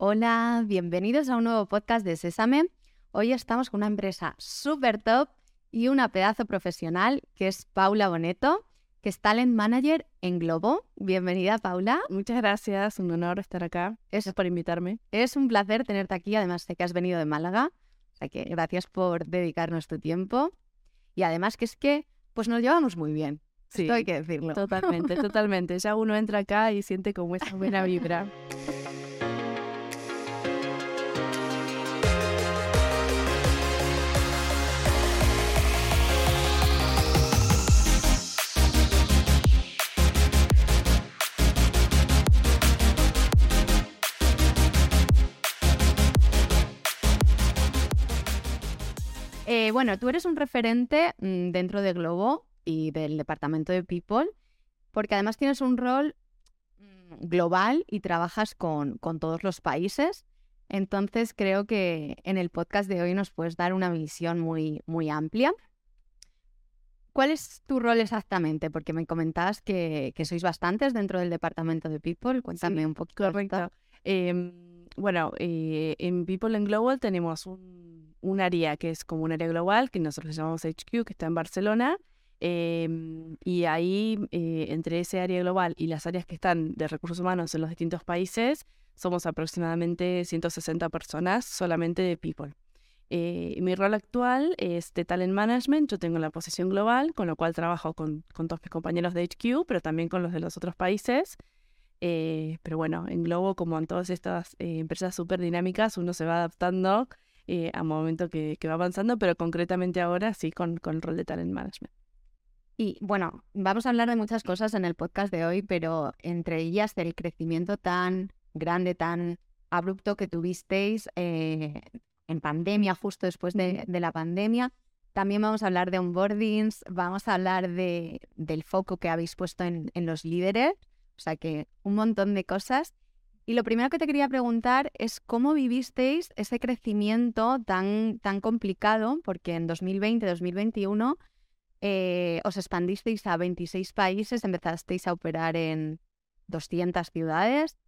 Hola, bienvenidos a un nuevo podcast de Sésame. Hoy estamos con una empresa súper top y una pedazo profesional que es Paula Boneto, que es Talent Manager en Globo. Bienvenida, Paula. Muchas gracias, un honor estar acá. Gracias por invitarme. Es un placer tenerte aquí, además de que has venido de Málaga. O sea que gracias por dedicarnos tu tiempo. Y además que es que pues nos llevamos muy bien. Sí, Esto hay que decirlo. Totalmente, totalmente. Ya uno entra acá y siente como esa buena vibra. Eh, bueno, tú eres un referente mm, dentro de Globo y del departamento de People, porque además tienes un rol mm, global y trabajas con, todos los países. Entonces creo que en el podcast de hoy nos puedes dar una visión muy, muy amplia. ¿Cuál es tu rol exactamente? Porque me comentabas que, sois bastantes dentro del departamento de People. Cuéntame un poquito. Correcto. Em, bueno, eh, en People and Global tenemos un un área que es como un área global, que nosotros llamamos HQ, que está en Barcelona. Em, y ahí, eh, entre ese área global y las áreas que están de recursos humanos en los distintos países, somos aproximadamente 160 personas solamente de People. Eh, mi rol actual es de Talent Management. Yo tengo la posición global, con lo cual trabajo con, con todos mis compañeros de HQ, pero también con los de los otros países. Eh, pero bueno, en Globo, como en todas estas empresas súper dinámicas, uno se va adaptando eh, a momento que, va avanzando, pero concretamente ahora sí con, con el rol de talent management. Y bueno, vamos a hablar de muchas cosas en el podcast de hoy, pero entre ellas del crecimiento tan grande, tan abrupto que tuvisteis eh, en pandemia, justo después de, la pandemia. También vamos a hablar de onboardings, vamos a hablar de, del foco que habéis puesto en, en los líderes, o sea que un montón de cosas. Y lo primero que te quería preguntar es cómo vivisteis ese crecimiento tan, tan complicado, porque en 2020-2021 eh, os expandisteis a 26 países, empezasteis a operar en 200 ciudades.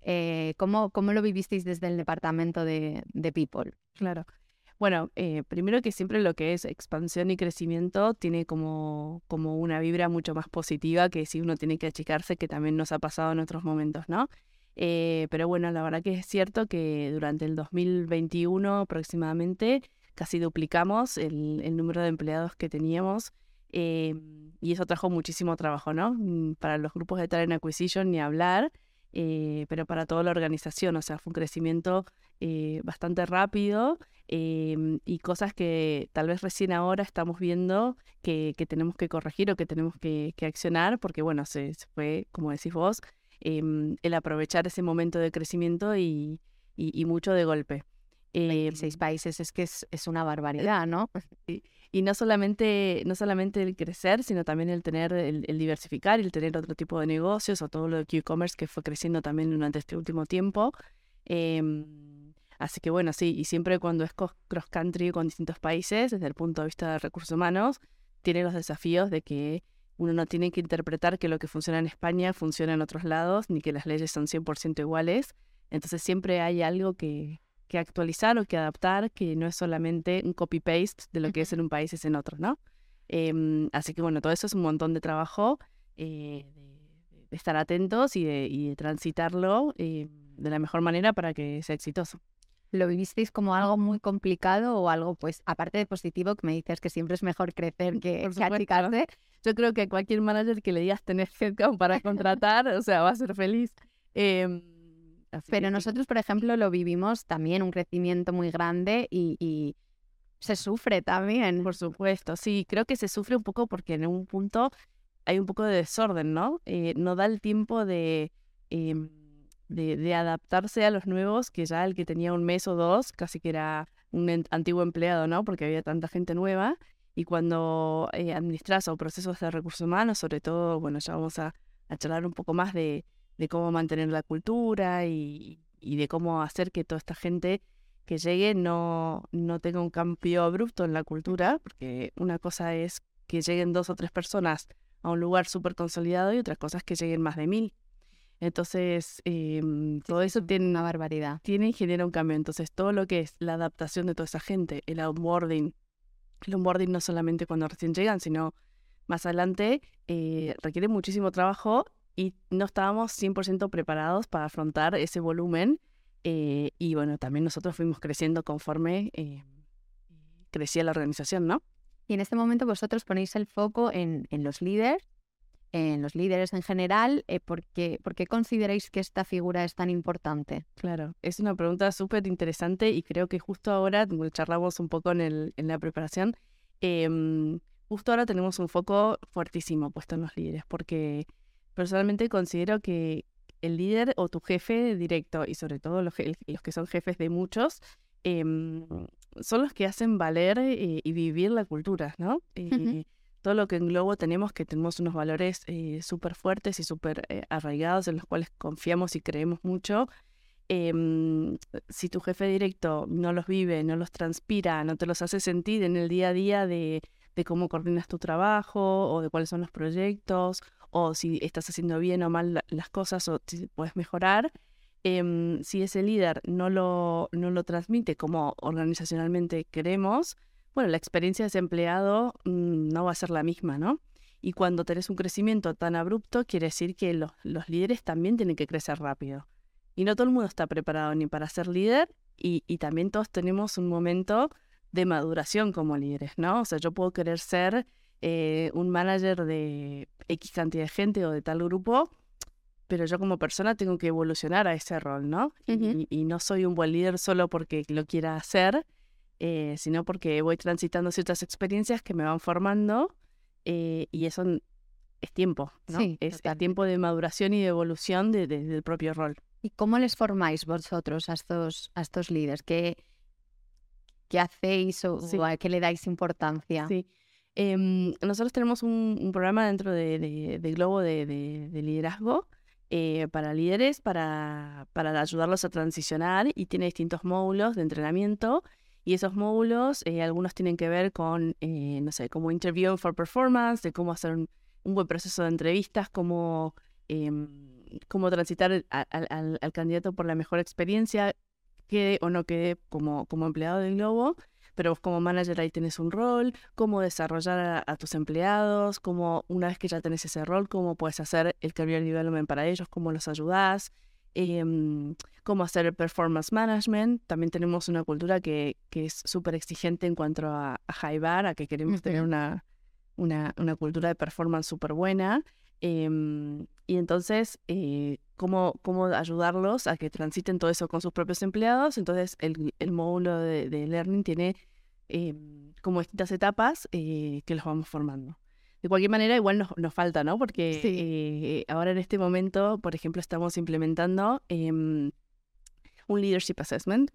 Eh, ¿cómo, ¿cómo, lo vivisteis desde el departamento de, People? Claro. Bueno, eh, primero que siempre lo que es expansión y crecimiento tiene como, como una vibra mucho más positiva que si uno tiene que achicarse, que también nos ha pasado en otros momentos, ¿no? Eh, pero bueno, la verdad que es cierto que durante el 2021 aproximadamente casi duplicamos el, número de empleados que teníamos eh, y eso trajo muchísimo trabajo, ¿no? Mm, para los grupos de Talent Acquisition ni hablar, eh, pero para toda la organización, o sea, fue un crecimiento bastante rápido y cosas que tal vez recién ahora estamos viendo que, tenemos que corregir o que tenemos que, accionar, porque bueno, se fue, como decís vos, Em, el aprovechar ese momento de crecimiento y, mucho de golpe. Eh, seis países es que es, una barbaridad, ¿no? Y, no, solamente, no solamente el crecer, sino también el tener, el, diversificar, el tener otro tipo de negocios o todo lo de Q-Commerce que fue creciendo también durante este último tiempo. Em, así que bueno, sí, y siempre cuando es cross-country con distintos países, desde el punto de vista de recursos humanos, tiene los desafíos de que uno no tiene que interpretar que lo que funciona en España funciona en otros lados, ni que las leyes son 100% iguales. Entonces siempre hay algo que, que, actualizar o que adaptar, que no es solamente un copy-paste de lo que es en un país es en otro, ¿no? Em, así que bueno, todo eso es un montón de trabajo, eh, de, estar atentos y de, y de transitarlo eh, de la mejor manera para que sea exitoso. ¿Lo vivisteis como algo muy complicado o algo, pues, aparte de positivo, que me dices que siempre es mejor crecer que, que Yo creo que cualquier manager que le digas tener headcount para contratar, o sea, va a ser feliz. Em, pero nosotros, por ejemplo, lo vivimos también, un crecimiento muy grande y, se sufre también. Por supuesto, sí, creo que se sufre un poco porque en un punto hay un poco de desorden, ¿no? Eh, no da el tiempo de... Em, de, adaptarse a los nuevos, que ya el que tenía un mes o dos casi que era un antiguo empleado, ¿no? Porque había tanta gente nueva. Y cuando eh, administras o procesos de recursos humanos, sobre todo, bueno, ya vamos a, a charlar un poco más de, de, cómo mantener la cultura y, y, de cómo hacer que toda esta gente que llegue no, no tenga un cambio abrupto en la cultura, porque una cosa es que lleguen dos o tres personas a un lugar súper consolidado y otra cosa es que lleguen más de mil. Entonces, em, todo eso tiene una barbaridad. Tiene y genera un cambio. Entonces, todo lo que es la adaptación de toda esa gente, el onboarding, el onboarding no solamente cuando recién llegan, sino más adelante, eh, requiere muchísimo trabajo y no estábamos 100% preparados para afrontar ese volumen. Eh, y bueno, también nosotros fuimos creciendo conforme eh, crecía la organización, ¿no? Y en este momento vosotros ponéis el foco en, en los líderes, en los líderes en general. Eh, ¿por, qué, consideráis que esta figura es tan importante? Claro, es una pregunta súper interesante y creo que justo ahora, charlamos un poco en, el, en la preparación, em, justo ahora tenemos un foco fuertísimo puesto en los líderes, porque personalmente considero que el líder o tu jefe directo y sobre todo los, los que son jefes de muchos, em, son los que hacen valer eh, y vivir la cultura, ¿no? Eh, todo lo que en Globo tenemos, que tenemos unos valores eh, súper fuertes y súper arraigados en los cuales confiamos y creemos mucho. Em, si tu jefe directo no los vive, no los transpira, no te los hace sentir en el día a día de, de cómo coordinas tu trabajo o de cuáles son los proyectos o si estás haciendo bien o mal las cosas o si puedes mejorar, Em, si ese líder no lo, no lo transmite como organizacionalmente queremos, bueno, la experiencia de ese empleado mm, no va a ser la misma, ¿no? Y cuando tenés un crecimiento tan abrupto, quiere decir que los, los, líderes también tienen que crecer rápido. Y no todo el mundo está preparado ni para ser líder y, y también todos tenemos un momento de maduración como líderes, ¿no? O sea, yo puedo querer ser eh, un manager de X cantidad de gente o de tal grupo, pero yo como persona tengo que evolucionar a ese rol, ¿no? y, no soy un buen líder solo porque lo quiera hacer, eh, sino porque voy transitando ciertas experiencias que me van formando eh, y eso es tiempo, ¿no? es el tiempo de maduración y de evolución de, del propio rol. ¿Y cómo les formáis vosotros a estos, a estos líderes? ¿Qué, qué hacéis o, a qué le dais importancia? Sí. Em, nosotros tenemos un, programa dentro de, Globo de, liderazgo eh, para líderes para, ayudarlos a transicionar y tiene distintos módulos de entrenamiento. Y esos módulos, eh, algunos tienen que ver con, eh, no sé, como Interview for Performance, de cómo hacer un, buen proceso de entrevistas, cómo, em, cómo transitar al, al, candidato por la mejor experiencia, quede o no quede como, como empleado del Globo pero como manager ahí tienes un rol, cómo desarrollar a, tus empleados, cómo una vez que ya tenés ese rol, cómo puedes hacer el career development para ellos, cómo los ayudás, em, cómo hacer el performance management. También tenemos una cultura que, que es súper exigente en cuanto a, a high bar, a que queremos tener una, una, una, cultura de performance súper buena. Em, y entonces, eh, ¿cómo, ¿cómo ayudarlos a que transiten todo eso con sus propios empleados? Entonces, el, el módulo de, de, Learning tiene em, como distintas etapas eh, que los vamos formando. De cualquier manera, igual nos, nos falta, ¿no? Porque eh, ahora en este momento, por ejemplo, estamos implementando em, un Leadership Assessment,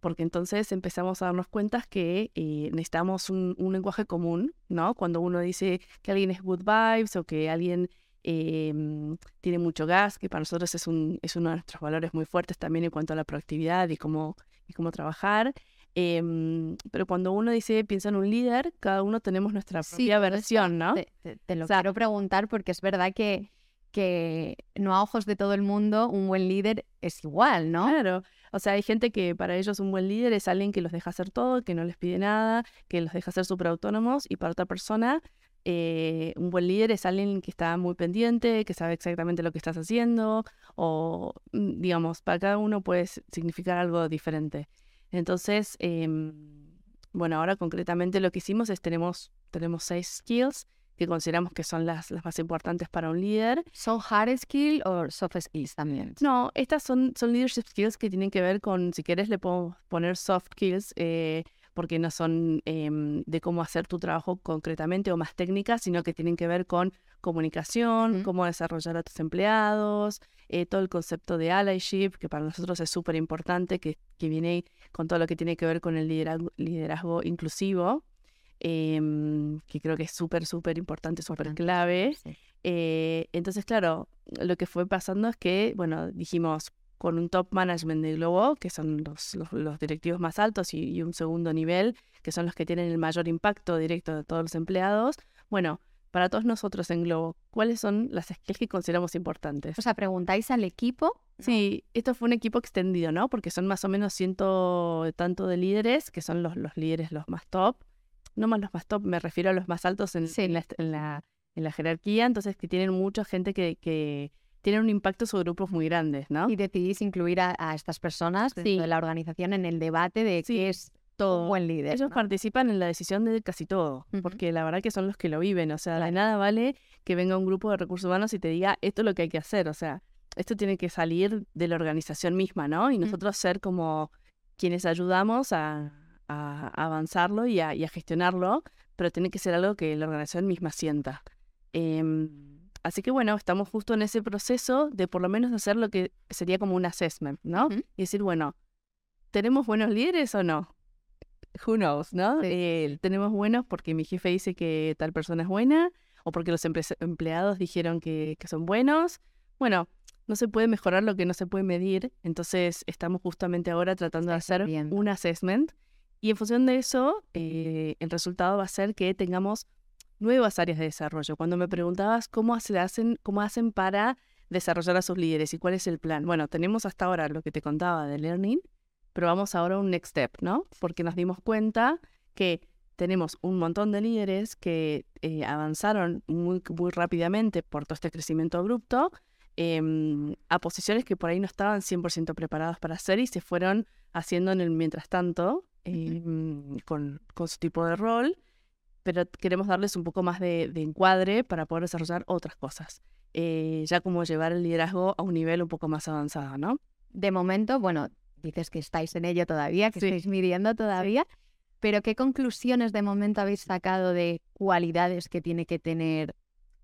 porque entonces empezamos a darnos cuenta que eh, necesitamos un, lenguaje común, ¿no? Cuando uno dice que alguien es good vibes o que alguien em, tiene mucho gas, que para nosotros es, un, es uno de nuestros valores muy fuertes también en cuanto a la proactividad y cómo, y cómo trabajar. Em, pero cuando uno dice, piensa en un líder, cada uno tenemos nuestra propia versión, ¿no? Te, lo quiero preguntar porque es verdad que, que no a ojos de todo el mundo un buen líder es igual, ¿no? Claro. O sea, hay gente que para ellos un buen líder es alguien que los deja hacer todo, que no les pide nada, que los deja ser súper autónomos y para otra persona eh, un buen líder es alguien que está muy pendiente, que sabe exactamente lo que estás haciendo o, mm, digamos, para cada uno puede significar algo diferente. Entonces, em, bueno, ahora concretamente lo que hicimos es tenemos, tenemos seis skills que consideramos que son las, las más importantes para un líder. ¿Son hard skills o soft skills también? No, estas son, son leadership skills que tienen que ver con, si quieres le puedo poner soft skills, eh, porque no son em, de cómo hacer tu trabajo concretamente o más técnicas, sino que tienen que ver con comunicación, cómo desarrollar a tus empleados, eh, todo el concepto de allyship, que para nosotros es súper importante, que, que viene con todo lo que tiene que ver con el liderazgo, liderazgo inclusivo. Em, que creo que es súper, súper importante, súper clave. Eh, entonces, claro, lo que fue pasando es que, bueno, dijimos, con un top management de Globo, que son los, los, directivos más altos, y, y, un segundo nivel, que son los que tienen el mayor impacto directo de todos los empleados, bueno, para todos nosotros en Globo, ¿cuáles son las skills que consideramos importantes? O sea, preguntáis al equipo. Sí, esto fue un equipo extendido, ¿no? Porque son más o menos ciento tanto de líderes, que son los, los líderes los más top. No más los más top, me refiero a los más altos en, en, la, en, la, en la jerarquía, entonces que tienen mucha gente que, que tienen un impacto sobre grupos muy grandes, ¿no? Y decidís incluir a, a estas personas dentro Sí. de la organización en el debate de Sí, qué es todo. un buen líder. Ellos ¿no? participan en la decisión de casi todo, porque la verdad que son los que lo viven. O sea, de nada vale que venga un grupo de recursos humanos y te diga esto es lo que hay que hacer. O sea, esto tiene que salir de la organización misma, ¿no? Y nosotros ser como quienes ayudamos a, a avanzarlo y a, y a gestionarlo, pero tiene que ser algo que la organización misma sienta. Em, así que bueno, estamos justo en ese proceso de por lo menos hacer lo que sería como un assessment, ¿no? Ujú. Y decir, bueno, ¿tenemos buenos líderes o no? Who knows, ¿no? Sí, Eh, tenemos buenos porque mi jefe dice que tal persona es buena o porque los emple- empleados dijeron que, que son buenos. Bueno, no se puede mejorar lo que no se puede medir, entonces estamos justamente ahora tratando de hacer un assessment y en función de eso, eh, el resultado va a ser que tengamos nuevas áreas de desarrollo. Cuando me preguntabas cómo se hacen, cómo hacen para desarrollar a sus líderes y cuál es el plan. Bueno, tenemos hasta ahora lo que te contaba de learning, pero vamos ahora a un next step, ¿no? Porque nos dimos cuenta que tenemos un montón de líderes que eh, avanzaron muy, muy rápidamente por todo este crecimiento abrupto em, a posiciones que por ahí no estaban 100% preparados para hacer y se fueron haciendo en el mientras tanto em, con, con su tipo de rol, pero queremos darles un poco más de, de encuadre para poder desarrollar otras cosas. Eh, ya como llevar el liderazgo a un nivel un poco más avanzado, ¿no? De momento, bueno, dices que estáis en ello todavía, que Sí. estáis midiendo todavía, pero ¿qué conclusiones de momento habéis sacado de cualidades que tiene que tener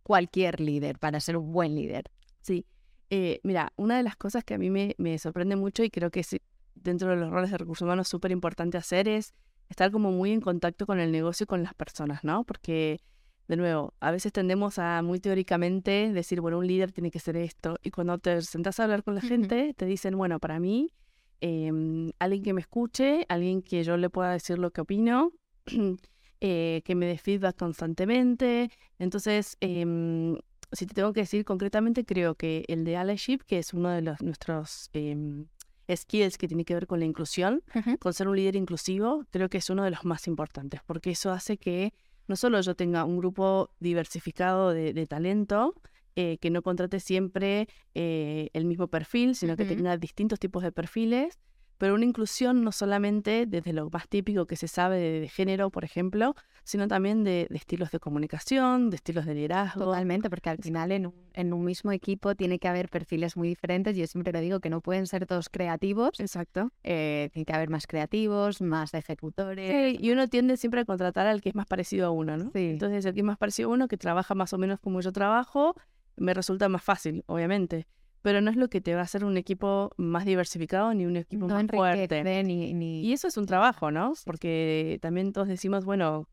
cualquier líder para ser un buen líder? Sí, eh, mira, una de las cosas que a mí me, me sorprende mucho y creo que es dentro de los roles de recursos humanos súper importante hacer es estar como muy en contacto con el negocio y con las personas, ¿no? Porque, de nuevo, a veces tendemos a muy teóricamente decir, bueno, un líder tiene que ser esto, y cuando te sentás a hablar con la Ujú. gente, te dicen, bueno, para mí, em, alguien que me escuche, alguien que yo le pueda decir lo que opino, eh, que me dé feedback constantemente. Entonces, em, si te tengo que decir concretamente, creo que el de allyship, que es uno de los, nuestros em, skills que tiene que ver con la inclusión, con ser un líder inclusivo, creo que es uno de los más importantes, porque eso hace que no solo yo tenga un grupo diversificado de, de talento, eh, que no contrate siempre eh, el mismo perfil, sino que tenga distintos tipos de perfiles, pero una inclusión no solamente desde lo más típico que se sabe de, de género, por ejemplo, sino también de, de estilos de comunicación, de estilos de liderazgo. Totalmente, porque al final en un, en un mismo equipo tiene que haber perfiles muy diferentes. Yo siempre lo digo que no pueden ser todos creativos, Exacto. eh, tiene que haber más creativos, más ejecutores. Y uno tiende siempre a contratar al que es más parecido a uno, ¿no? Sí. Entonces, el que es más parecido a uno, que trabaja más o menos como yo trabajo, me resulta más fácil, obviamente. Pero no es lo que te va a hacer un equipo más diversificado ni un equipo no más fuerte. ni, ni... Y eso es un trabajo, ¿no? Porque también todos decimos, bueno,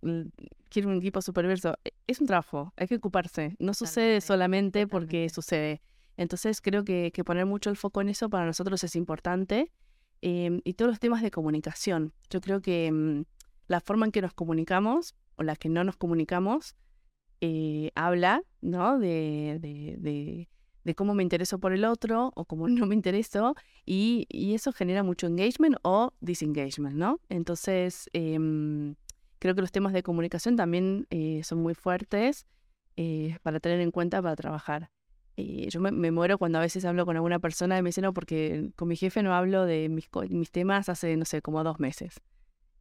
quiero un equipo superverso. E- Es un trabajo, hay que ocuparse. No sucede Totalmente, solamente porque sucede. Entonces creo que, que poner mucho el foco en eso para nosotros es importante. Em, y todos los temas de comunicación. Yo creo que em, la forma en que nos comunicamos o la que no nos comunicamos eh, habla, ¿no? De, de, de- de cómo me intereso por el otro o cómo no me intereso y, eso genera mucho engagement o disengagement, ¿no? Entonces, em, creo que los temas de comunicación también eh, son muy fuertes eh, para tener en cuenta para trabajar. Eh, yo me, muero cuando a veces hablo con alguna persona y me dice, no, porque con mi jefe no hablo de mis, mis temas hace, no sé, como dos meses.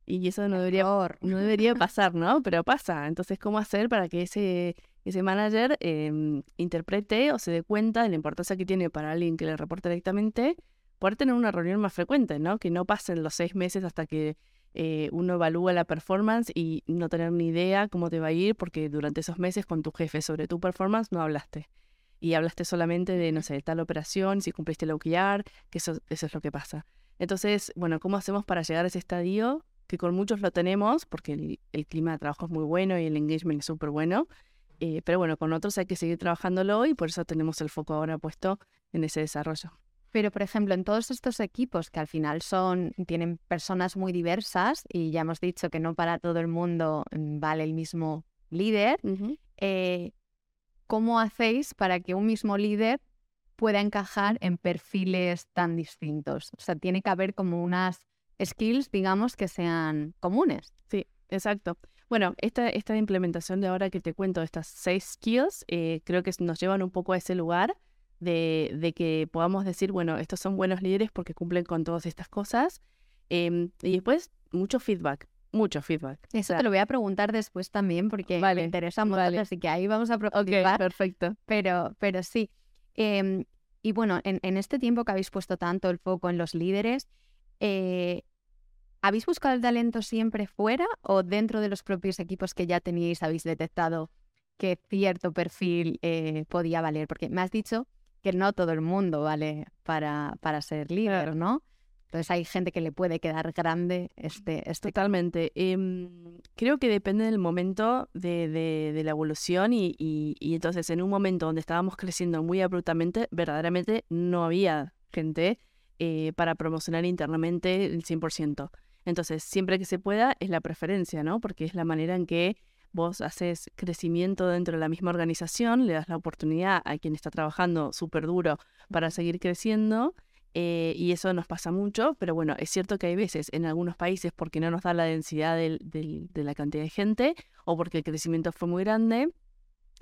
Y eso no debería no debería pasar, ¿no? Pero pasa. Entonces, ¿cómo hacer para que ese, ese manager em, interprete o se dé cuenta de la importancia que tiene para alguien que le reporte directamente poder tener una reunión más frecuente, ¿no? Que no pasen los seis meses hasta que eh, uno evalúa la performance y no tener ni idea cómo te va a ir porque durante esos meses con tu jefe sobre tu performance no hablaste. Y hablaste solamente de, no sé, tal operación, si cumpliste el OKR, que eso, eso es lo que pasa. Entonces, bueno, ¿cómo hacemos para llegar a ese estadio? Que con muchos lo tenemos, porque el, el clima de trabajo es muy bueno y el engagement es súper bueno. eh, pero bueno, con otros hay que seguir trabajándolo y por eso tenemos el foco ahora puesto en ese desarrollo. Pero, por ejemplo, en todos estos equipos que al final son, tienen personas muy diversas y ya hemos dicho que no para todo el mundo mm, vale el mismo líder, eh, ¿cómo hacéis para que un mismo líder pueda encajar en perfiles tan distintos? O sea, tiene que haber como unas skills, digamos, que sean comunes. Sí, exacto. Bueno, esta, esta implementación de ahora que te cuento, estas seis skills, eh, creo que nos llevan un poco a ese lugar de, de que podamos decir, bueno, estos son buenos líderes porque cumplen con todas estas cosas. Em, y después, mucho feedback, mucho feedback. Eso sea, te lo voy a preguntar después también porque Vale, me interesa mucho, vale. así que ahí vamos a profundizar. perfecto. Pero, pero sí. Em, y bueno, en, en este tiempo que habéis puesto tanto el foco en los líderes, eh, ¿habéis buscado el talento siempre fuera o dentro de los propios equipos que ya teníais habéis detectado que cierto perfil eh, podía valer? Porque me has dicho que no todo el mundo vale para, para ser líder. ¿no? Entonces hay gente que le puede quedar grande este, este Totalmente. Em, creo que depende del momento de, de- de la evolución y, y- y entonces en un momento donde estábamos creciendo muy abruptamente, verdaderamente no había gente eh, para promocionar internamente el 100%. Entonces, siempre que se pueda, es la preferencia, ¿no? Porque es la manera en que vos haces crecimiento dentro de la misma organización, le das la oportunidad a quien está trabajando súper duro para seguir creciendo eh, y eso nos pasa mucho, pero bueno, es cierto que hay veces en algunos países porque no nos da la densidad del- del- de la cantidad de gente o porque el crecimiento fue muy grande,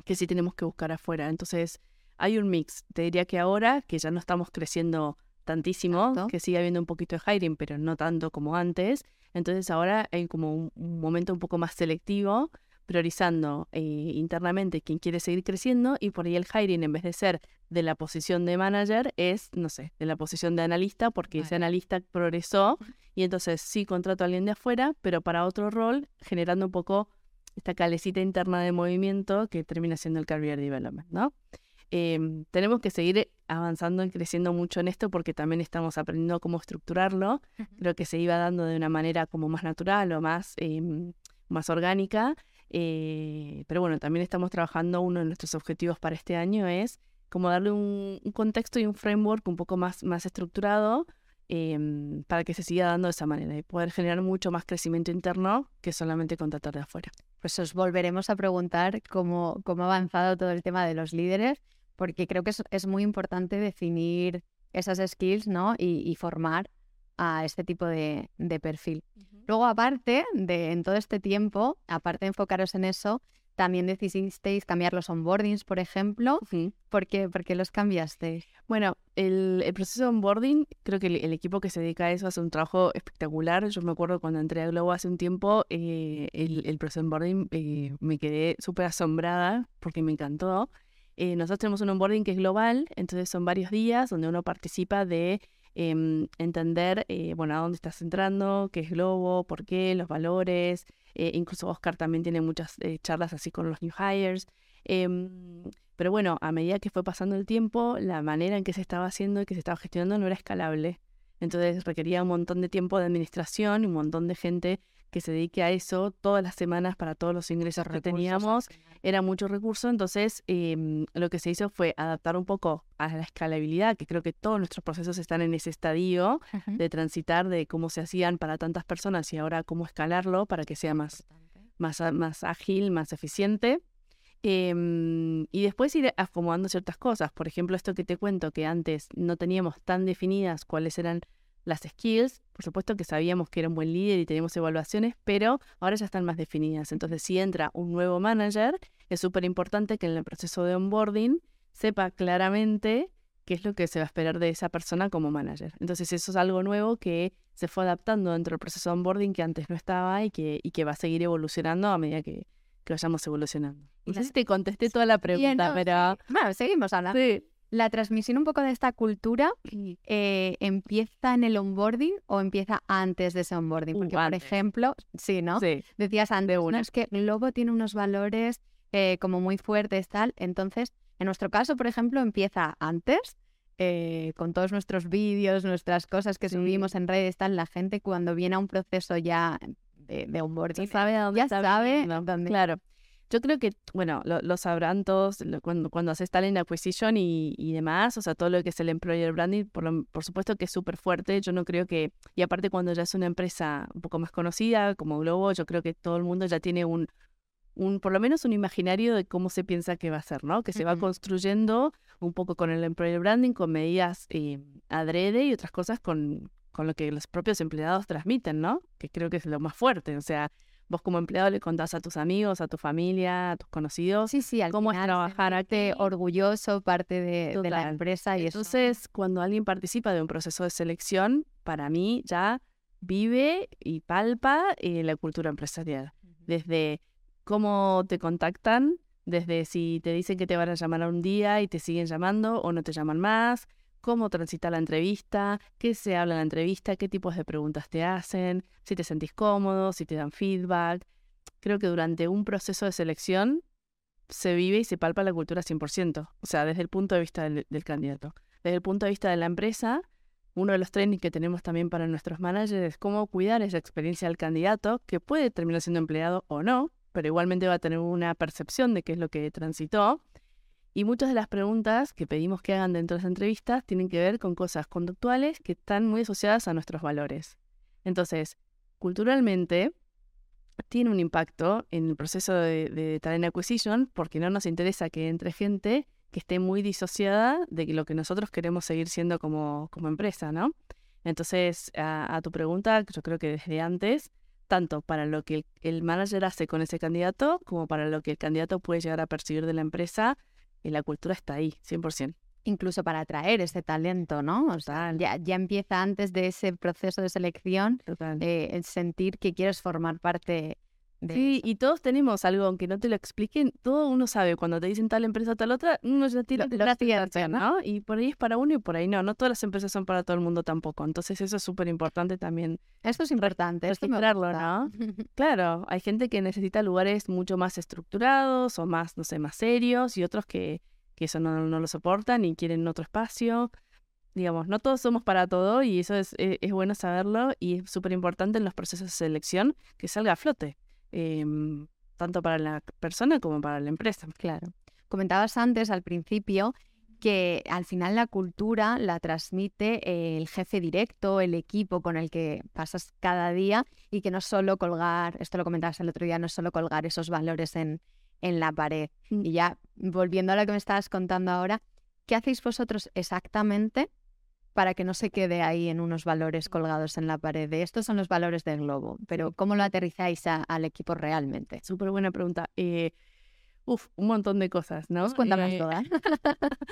que sí tenemos que buscar afuera. Entonces, hay un mix. Te diría que ahora, que ya no estamos creciendo tantísimo, Tanto. que sigue habiendo un poquito de hiring, pero no tanto como antes, entonces ahora hay como un, un momento un poco más selectivo priorizando eh, internamente quién quiere seguir creciendo y por ahí el hiring en vez de ser de la posición de manager es, no sé, de la posición de analista porque ese Vale. analista progresó y entonces sí contrato a alguien de afuera, pero para otro rol, generando un poco esta calecita interna de movimiento que termina siendo el career development, ¿no? Em, tenemos que seguir avanzando y creciendo mucho en esto porque también estamos aprendiendo cómo estructurarlo. Creo que se iba dando de una manera como más natural o más, em, más orgánica. eh, pero bueno, también estamos trabajando, uno de nuestros objetivos para este año es como darle un, un contexto y un framework un poco más, más estructurado em, para que se siga dando de esa manera y poder generar mucho más crecimiento interno que solamente contratar de afuera. Pues os volveremos a preguntar cómo, cómo ha avanzado todo el tema de los líderes, porque creo que es, es muy importante definir esas skills ¿no? y, y formar a este tipo de, de perfil. Luego, aparte de en todo este tiempo, aparte de enfocaros en eso, también decidisteis cambiar los onboardings, por ejemplo. Ujú. ¿Por qué, ¿Por qué los cambiasteis? Bueno, el, el proceso de onboarding, creo que el, el equipo que se dedica a eso hace un trabajo espectacular. Yo me acuerdo cuando entré a Globo hace un tiempo, eh, el, el proceso de onboarding eh, me quedé súper asombrada porque me encantó. Eh, nosotros tenemos un onboarding que es global, entonces son varios días donde uno participa de em, entender, eh, bueno, a dónde estás entrando, qué es Globo, por qué, los valores. eh, incluso Oscar también tiene muchas eh, charlas así con los new hires. Em, pero bueno, a medida que fue pasando el tiempo, la manera en que se estaba haciendo y que se estaba gestionando no era escalable. Entonces requería un montón de tiempo de administración y un montón de gente que se dedique a eso todas las semanas para todos los ingresos que Recursos teníamos. Era mucho recurso, entonces em, lo que se hizo fue adaptar un poco a la escalabilidad, que creo que todos nuestros procesos están en ese estadio de transitar de cómo se hacían para tantas personas y ahora cómo escalarlo para que sea más, más, más ágil, más eficiente. Em, y después ir acomodando ciertas cosas. Por ejemplo, esto que te cuento, que antes no teníamos tan definidas cuáles eran las skills. Por supuesto que sabíamos que era un buen líder y teníamos evaluaciones, pero ahora ya están más definidas. Entonces, si entra un nuevo manager, es súper importante que en el proceso de onboarding sepa claramente qué es lo que se va a esperar de esa persona como manager. Entonces, eso es algo nuevo que se fue adaptando dentro del proceso de onboarding que antes no estaba y que, y que va a seguir evolucionando a medida que, que vayamos evolucionando. No sé si te contesté toda la pregunta, no, pero... Bueno, seguimos hablando. Sí. La transmisión un poco de esta cultura eh, empieza en el onboarding o empieza antes de ese onboarding. Porque, por ejemplo, sí, ¿no? Sí. Decías antes, una. ¿no? es que Globo tiene unos valores eh, como muy fuertes, tal. Entonces, en nuestro caso, por ejemplo, empieza antes, eh, con todos nuestros vídeos, nuestras cosas que Sí. subimos en redes, tal. La gente cuando viene a un proceso ya de, de onboarding, Ya sabe dónde ya sabe dónde- Claro. Yo creo que, bueno, lo, lo sabrán todos lo- cuando, cuando haces talent acquisition y, y demás, o sea, todo lo que es el employer branding, por, lo- por supuesto que es súper fuerte. Yo no creo que, y aparte cuando ya es una empresa un poco más conocida como Globo, yo creo que todo el mundo ya tiene un, un, por lo menos un imaginario de cómo se piensa que va a ser, ¿no? Que se va construyendo un poco con el employer branding, con medidas eh, adrede y otras cosas con, con lo que los propios empleados transmiten, ¿no? Que creo que es lo más fuerte. O sea, vos como empleado le contás a tus amigos, a tu familia, a tus conocidos. Sí, sí, al cómo es trabajar orgulloso, parte de, de, la empresa. Y Entonces, cuando alguien participa de un proceso de selección, para mí ya vive y palpa eh, la cultura empresarial. Desde cómo te contactan, desde si te dicen que te van a llamar a un día y te siguen llamando o no te llaman más, cómo transita la entrevista, qué se habla en la entrevista, qué tipos de preguntas te hacen, si te sentís cómodo, si te dan feedback. Creo que durante un proceso de selección se vive y se palpa la cultura 100%, o sea, desde el punto de vista del, del candidato. Desde el punto de vista de la empresa, uno de los trainings que tenemos también para nuestros managers es cómo cuidar esa experiencia del candidato, que puede terminar siendo empleado o no, pero igualmente va a tener una percepción de qué es lo que transitó. Y muchas de las preguntas que pedimos que hagan dentro de las entrevistas tienen que ver con cosas conductuales que están muy asociadas a nuestros valores. Entonces, culturalmente, tiene un impacto en el proceso de, de talent acquisition porque no nos interesa que entre gente que esté muy disociada de lo que nosotros queremos seguir siendo como, como empresa, ¿no? Entonces, a, a, tu pregunta, yo creo que desde antes tanto para lo que el, manager hace con ese candidato como para lo que el candidato puede llegar a percibir de la empresa, y la cultura está ahí, 100%. Incluso para atraer ese talento, ¿no? O sea, ya, ya empieza antes de ese proceso de selección eh, el sentir que quieres formar parte sí, y todos tenemos algo, aunque no te lo expliquen, todo uno sabe, cuando te dicen tal empresa o tal otra, uno ya tiene la ciencia, ¿no? Y por ahí es para uno y por ahí no, no todas las empresas son para todo el mundo tampoco, entonces eso es súper importante también. Esto es importante, registrarlo, ¿no? claro, hay gente que necesita lugares mucho más estructurados o más, no sé, más serios y otros que, que eso no, no lo soportan y quieren otro espacio digamos, no todos somos para todo y eso es, e, es bueno saberlo y es súper importante en los procesos de selección que salga a flote. Em, tanto para la persona como para la empresa. Claro. Comentabas antes, al principio, que al final la cultura la transmite el jefe directo, el equipo con el que pasas cada día y que no solo colgar, esto lo comentabas el otro día, no es solo colgar esos valores en, en la pared. Mm. Y ya volviendo a lo que me estabas contando ahora, ¿qué hacéis vosotros exactamente para que no se quede ahí en unos valores colgados en la pared. estos son los valores del globo, pero ¿cómo lo aterrizáis al equipo realmente? Súper buena pregunta. Eh, uf, un montón de cosas, ¿no? Pues cuéntame eh, todas.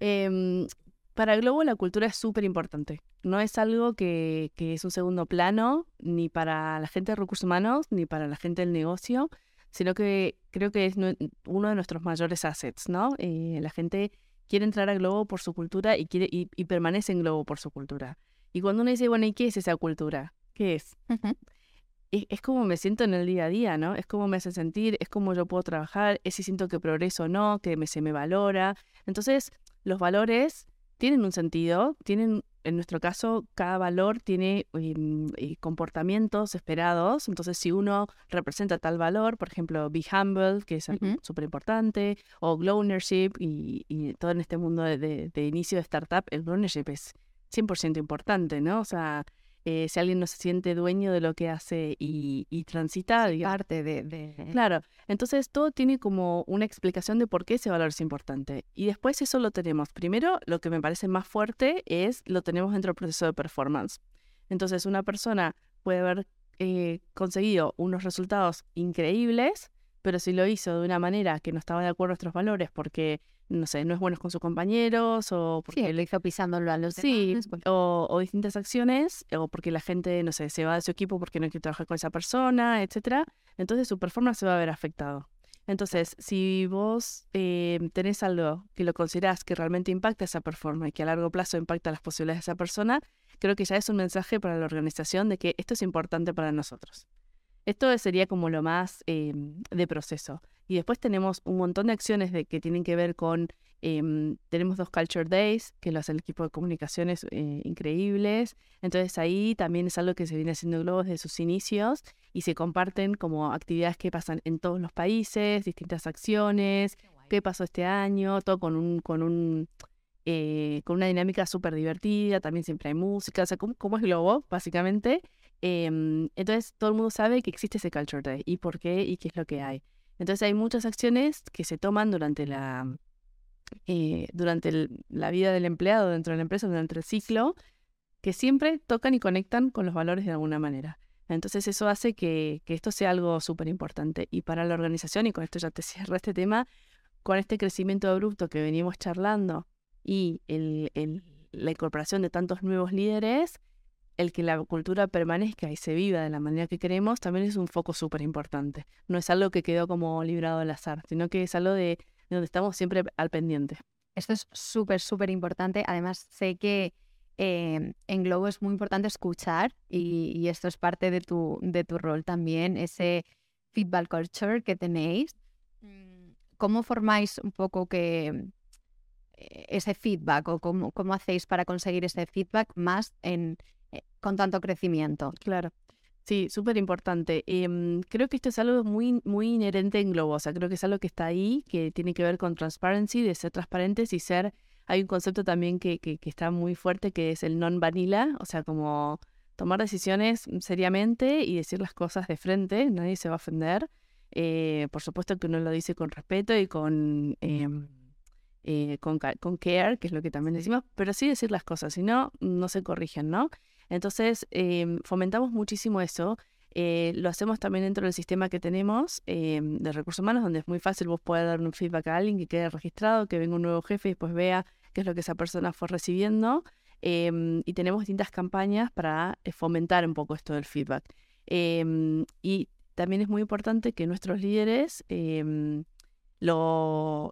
Em, para el globo la cultura es súper importante. No es algo que, es un segundo plano, ni para la gente de recursos humanos, ni para la gente del negocio, sino que creo que es uno de nuestros mayores assets, ¿no? Eh, la gente quiere entrar a Globo por su cultura y, quiere, y, permanece en Globo por su cultura. Y cuando uno dice, bueno, ¿y qué es esa cultura? ¿Qué es? es? como me siento en el día a día, ¿no? Es como me hace sentir, es como yo puedo trabajar, es si siento que progreso o no, que me, se me valora. Entonces, los valores tienen un sentido, tienen en nuestro caso, cada valor tiene em, eh, comportamientos esperados. Entonces, si uno representa tal valor, por ejemplo, Be Humble, que es súper importante, o Glow Ownership, y, todo en este mundo de, de, inicio de startup, el Glow Ownership es 100% importante, ¿no? O sea, eh, si alguien no se siente dueño de lo que hace y, y transita. parte de, Claro, entonces todo tiene como una explicación de por qué ese valor es importante. Y después eso lo tenemos. Primero, lo que me parece más fuerte es lo tenemos dentro del proceso de performance. Entonces una persona puede haber eh, conseguido unos resultados increíbles, pero si lo hizo de una manera que no estaba de acuerdo a nuestros valores porque no sé, no es bueno con sus compañeros o porque sí, lo hizo pisándolo a los sí, pues. o, o, distintas acciones o porque la gente, no sé, se va de su equipo porque no quiere trabajar con esa persona, etcétera. Entonces su performance se va a ver afectado. Entonces, si vos eh, tenés algo que lo considerás que realmente impacta esa performance y que a largo plazo impacta las posibilidades de esa persona, creo que ya es un mensaje para la organización de que esto es importante para nosotros. Esto sería como lo más em, de proceso. Y después tenemos un montón de acciones de, que tienen que ver con, em, tenemos dos Culture Days, que lo hace el equipo de comunicaciones eh, increíbles. Entonces ahí también es algo que se viene haciendo Globo desde sus inicios y se comparten como actividades que pasan en todos los países, distintas acciones, qué, pasó este año, todo con un, con un eh, con una dinámica súper divertida, también siempre hay música, o sea, cómo es Globo, básicamente. Em, entonces todo el mundo sabe que existe ese Culture Day y por qué y qué es lo que hay. Entonces hay muchas acciones que se toman durante la, eh, durante la vida del empleado dentro de la empresa, durante el ciclo, que siempre tocan y conectan con los valores de alguna manera. Entonces eso hace que, esto sea algo súper importante. Y para la organización, y con esto ya te cierro este tema, con este crecimiento abrupto que venimos charlando y la incorporación de tantos nuevos líderes, el que la cultura permanezca y se viva de la manera que queremos también es un foco súper importante. No es algo que quedó como librado al azar, sino que es algo de, donde estamos siempre al pendiente. Esto es súper, súper importante. Además, sé que em, en Globo es muy importante escuchar y, esto es parte de tu, de tu rol también, ese feedback culture que tenéis. Mm, ¿Cómo formáis un poco que eh, ese feedback o cómo, cómo hacéis para conseguir ese feedback más en, con tanto crecimiento? Claro. Sí, súper importante. Em, creo que esto es algo muy, muy inherente en Globo. O sea, creo que es algo que está ahí, que tiene que ver con transparency, de ser transparentes y ser. Hay un concepto también que, que, está muy fuerte que es el non-vanilla, o sea, como tomar decisiones seriamente y decir las cosas de frente, nadie se va a ofender. Eh, por supuesto que uno lo dice con respeto y con, em, eh, con, con care, que es lo que también decimos, pero sí decir las cosas, si no, no se corrigen, ¿no? Entonces, em, fomentamos muchísimo eso. Eh, lo hacemos también dentro del sistema que tenemos em, de recursos humanos, donde es muy fácil vos poder dar un feedback a alguien que quede registrado, que venga un nuevo jefe y después vea qué es lo que esa persona fue recibiendo. Em, y tenemos distintas campañas para eh, fomentar un poco esto del feedback. y también es muy importante que nuestros líderes lo,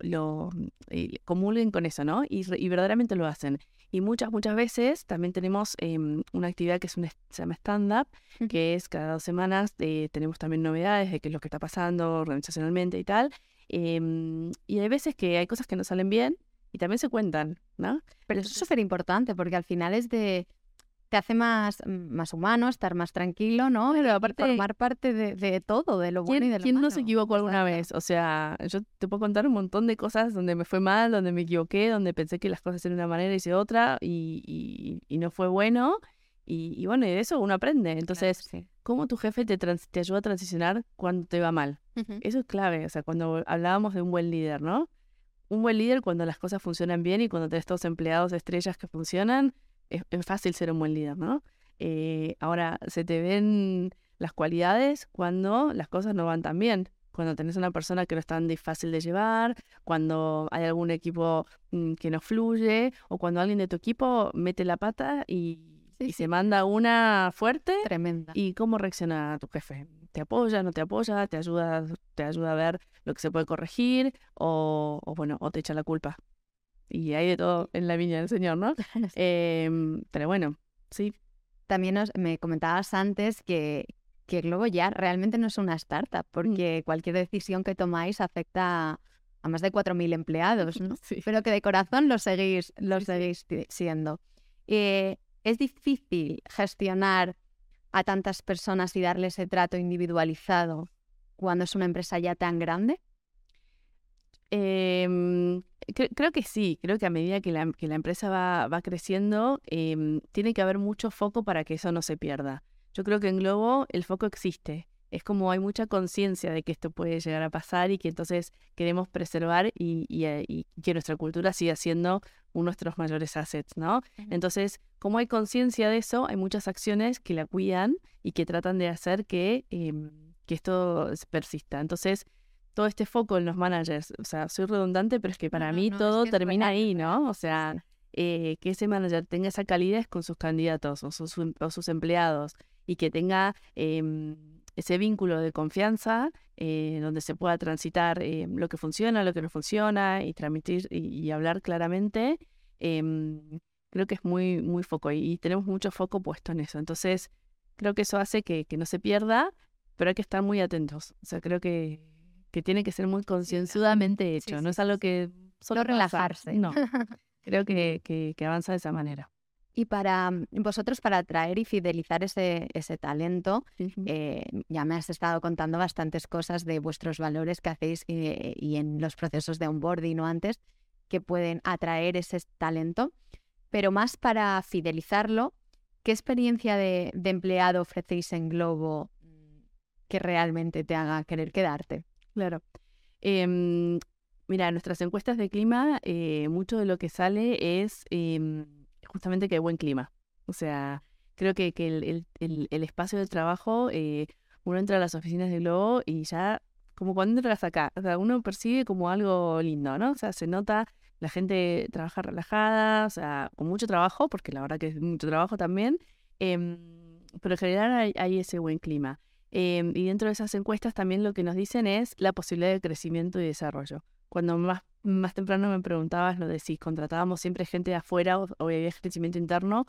comulguen con eso, ¿no? Y verdaderamente lo hacen. Y muchas, muchas veces también tenemos em, una actividad que es un, se llama stand-up, que es cada dos semanas eh, tenemos también novedades de qué es lo que está pasando organizacionalmente y tal. Em, y hay veces que hay cosas que no salen bien y también se cuentan, ¿no? Pero eso es súper importante porque al final es de te hace más, mm, más humano, estar más tranquilo, ¿no? Pero aparte formar parte de, todo, de lo bueno y de lo ¿Quién no se equivocó alguna vez? O sea, yo te puedo contar un montón de cosas donde me fue mal, donde me equivoqué, donde pensé que las cosas eran de una manera y hice otra y, y, no fue bueno. Y, bueno, y de eso uno aprende. Entonces, ¿cómo tu jefe te, te ayuda a transicionar cuando te va mal? Eso es clave. O sea, cuando hablábamos de un buen líder, ¿no? Un buen líder cuando las cosas funcionan bien y cuando tenés todos empleados estrellas que funcionan, es, fácil ser un buen líder, ¿no? Eh, ahora, se te ven las cualidades cuando las cosas no van tan bien. Cuando tenés una persona que no es tan fácil de llevar, cuando hay algún equipo mm, que no fluye, o cuando alguien de tu equipo mete la pata y, se manda una fuerte. Tremenda. ¿Y cómo reacciona tu jefe? ¿Te apoya, no te apoya? ¿Te ayuda, te ayuda a ver lo que se puede corregir? O, o bueno, o te echa la culpa y hay de todo en la viña del Señor, ¿no? Em, pero bueno, sí. También me comentabas antes que, que Globo ya realmente no es una startup, mm. porque cualquier decisión que tomáis afecta a más de 4.000 empleados, ¿no? Pero que de corazón lo seguís, lo seguís siendo. Eh, ¿Es difícil gestionar a tantas personas y darle ese trato individualizado cuando es una empresa ya tan grande? Eh, creo que sí, creo que a medida que la, que la empresa va, va creciendo, em, tiene que haber mucho foco para que eso no se pierda. Yo creo que en Globo el foco existe. Es como hay mucha conciencia de que esto puede llegar a pasar y que entonces queremos preservar y, y, eh, y que nuestra cultura siga siendo uno de nuestros mayores assets, ¿no? Entonces, como hay conciencia de eso, hay muchas acciones que la cuidan y que tratan de hacer que, em, que esto persista. Entonces, todo este foco en los managers. O sea, soy redundante, pero es que para mí todo termina ahí, ¿no? O sea, eh, que ese manager tenga esa calidez con sus candidatos o sus, sus empleados y que tenga em, ese vínculo de confianza eh, donde se pueda transitar eh, lo que funciona, lo que no funciona y transmitir y, hablar claramente. Em, creo que es muy, muy foco y, tenemos mucho foco puesto en eso. Entonces, creo que eso hace que, que no se pierda, pero hay que estar muy atentos. O sea, creo que que tiene que ser muy concienzudamente hecho, no es algo que solo relajarse. No, creo que, que, avanza de esa manera. Y para mm, vosotros, para atraer y fidelizar ese, ese talento, eh, ya me has estado contando bastantes cosas de vuestros valores que hacéis eh, y en los procesos de onboarding o antes que pueden atraer ese talento, pero más para fidelizarlo, ¿qué experiencia de, de empleado ofrecéis en Globo mm, que realmente te haga querer quedarte? Claro. Em, mira, nuestras encuestas de clima, eh, mucho de lo que sale es em, justamente que hay buen clima. O sea, creo que, que el, el, el, espacio de trabajo, eh, uno entra a las oficinas de Globo y ya, como cuando entras acá, o sea, uno percibe como algo lindo, ¿no? O sea, se nota la gente trabaja relajada, o sea, con mucho trabajo, porque la verdad que es mucho trabajo también, em, pero en general hay, ese buen clima. Em, y dentro de esas encuestas también lo que nos dicen es la posibilidad de crecimiento y desarrollo. Cuando más, más temprano me preguntabas lo de si contratábamos siempre gente de afuera o, había crecimiento interno,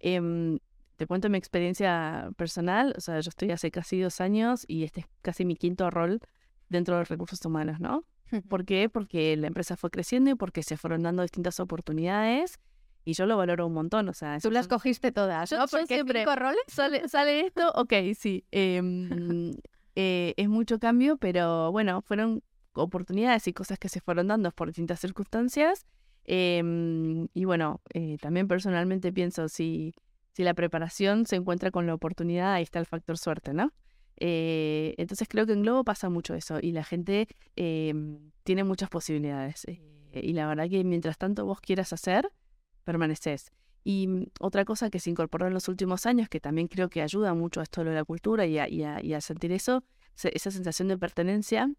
em, te cuento mi experiencia personal, o sea, yo estoy hace casi dos años y este es casi mi quinto rol dentro de los recursos humanos, ¿no? ¿Por qué? Porque la empresa fue creciendo y porque se fueron dando distintas oportunidades y yo lo valoro un montón. O sea, Tú las cogiste todas, ¿no? Porque siempre roles sale, sale esto, ok, sí. Em, eh, es mucho cambio, pero bueno, fueron oportunidades y cosas que se fueron dando por distintas circunstancias. Em, y bueno, eh, también personalmente pienso, si, si la preparación se encuentra con la oportunidad, ahí está el factor suerte, ¿no? Eh, entonces creo que en Globo pasa mucho eso y la gente em, tiene muchas posibilidades. Eh, y la verdad que mientras tanto vos quieras hacer, permaneces. Y mm, otra cosa que se incorporó en los últimos años, que también creo que ayuda mucho a esto de la cultura y a sentir eso, esa sensación de pertenencia,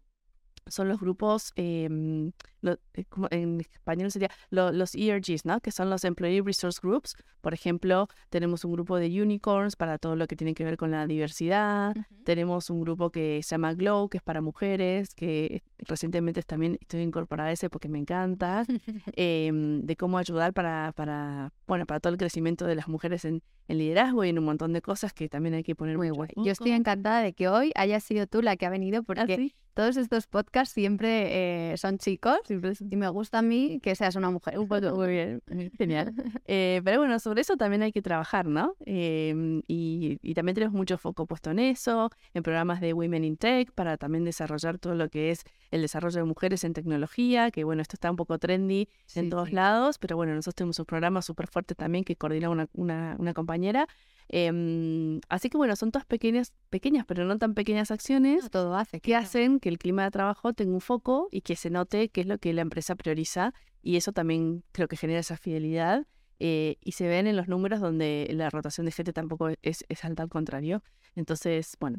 son los grupos, em, eh, como en español sería los ERGs, ¿no? Que son los Employee Resource Groups. Por ejemplo, tenemos un grupo de unicorns para todo lo que tiene que ver con la diversidad. Tenemos un grupo que se llama Glow, que es para mujeres, que recientemente también estoy incorporada a ese porque me encanta, em, de cómo ayudar para, para, bueno, para todo el crecimiento de las mujeres en, liderazgo y en un montón de cosas que también hay que poner muy bueno. Yo estoy encantada de que hoy haya sido tú la que ha venido ¿Ah, porque todos estos podcasts siempre eh, son chicos y me gusta a mí que seas una mujer. Muy bien, genial. Eh, pero bueno, sobre eso también hay que trabajar, ¿no? Em, y, y, también tenemos mucho foco puesto en eso, en programas de Women in Tech para también desarrollar todo lo que es el desarrollo de mujeres en tecnología, que bueno, esto está un poco trendy en todos lados, pero bueno, nosotros tenemos un programa súper fuerte también que coordina una, una, una compañera. Em, así que bueno, son todas pequeñas, pequeñas, pero no tan pequeñas acciones todo hace, que hacen que el clima de trabajo tenga un foco y que se note qué es lo que la empresa prioriza. Y eso también creo que genera esa fidelidad. Eh, y se ven en los números donde la rotación de gente tampoco es, alta, al contrario. Entonces, bueno.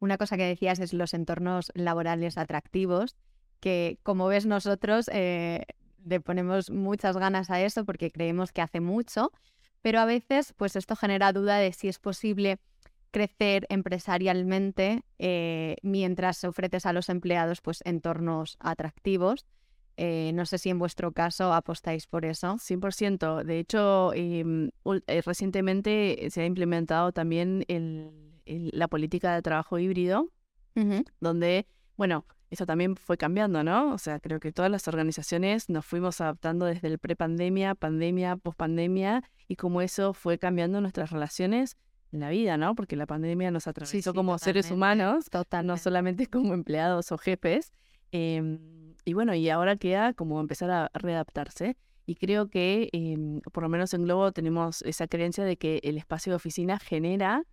Una cosa que decías es los entornos laborales atractivos, que como ves nosotros eh, le ponemos muchas ganas a eso porque creemos que hace mucho, pero a veces pues esto genera duda de si es posible crecer empresarialmente eh, mientras ofreces a los empleados pues entornos atractivos. Eh, no sé si en vuestro caso apostáis por eso. 100%. De hecho, em, eh, recientemente se ha implementado también la política de trabajo híbrido, donde, bueno, eso también fue cambiando, ¿no? O sea, creo que todas las organizaciones nos fuimos adaptando desde el pre-pandemia, pandemia, post-pandemia, y como eso fue cambiando nuestras relaciones en la vida, ¿no? Porque la pandemia nos atravesó como seres humanos, no solamente como empleados o jefes. Em, y bueno, y ahora queda como empezar a readaptarse. Y creo que, em, por lo menos en Globo, tenemos esa creencia de que el espacio de oficina genera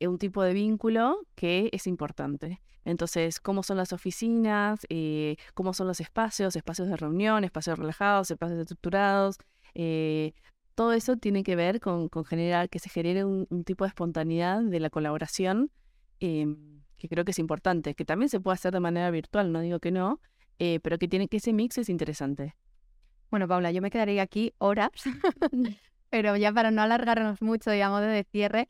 un tipo de vínculo que es importante. Entonces, cómo son las oficinas, eh, cómo son los espacios, espacios de reunión, espacios relajados, espacios estructurados. Eh, todo eso tiene que ver con, generar, que se genere un, tipo de espontaneidad de la colaboración, em, que creo que es importante, que también se puede hacer de manera virtual, no digo que no, eh, pero que tiene que ese mix es interesante. Bueno, Paula, yo me quedaría aquí horas, pero ya para no alargarnos mucho modo de cierre,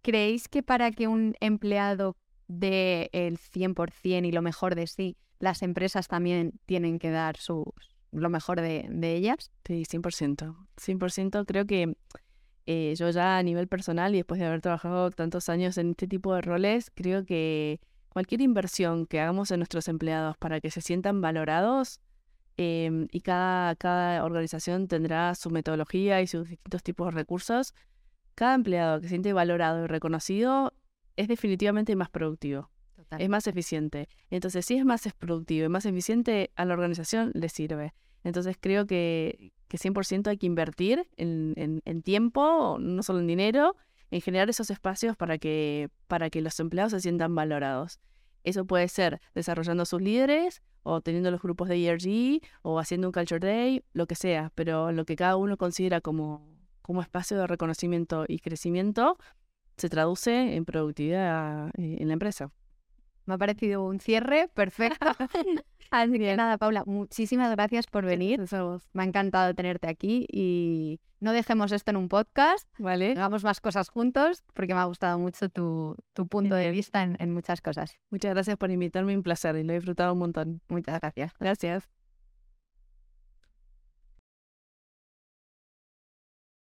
¿creéis que para que un empleado dé el 100% y lo mejor de sí, las empresas también tienen que dar sus, lo mejor de, ellas? Sí, 100%. 100% creo que eh, yo ya a nivel personal y después de haber trabajado tantos años en este tipo de roles, creo que cualquier inversión que hagamos en nuestros empleados para que se sientan valorados, em, y cada, cada organización tendrá su metodología y sus distintos tipos de recursos, cada empleado que siente valorado y reconocido es definitivamente más productivo. Es más eficiente. Entonces, si es más productivo y más eficiente, a la organización le sirve. Entonces, creo que, que 100% hay que invertir en, tiempo, no solo en dinero, en generar esos espacios para que, para que los empleados se sientan valorados. Eso puede ser desarrollando sus líderes o teniendo los grupos de ERG o haciendo un Culture Day, lo que sea, pero lo que cada uno considera como, como espacio de reconocimiento y crecimiento se traduce en productividad eh, en la empresa. Me ha parecido un cierre perfecto. Así que nada, Paula, muchísimas gracias por venir. Me ha encantado tenerte aquí y no dejemos esto en un podcast. Vale. Hagamos más cosas juntos porque me ha gustado mucho tu, punto de vista en, en muchas cosas. Muchas gracias por invitarme, un placer y lo he disfrutado un montón. Muchas gracias. Gracias.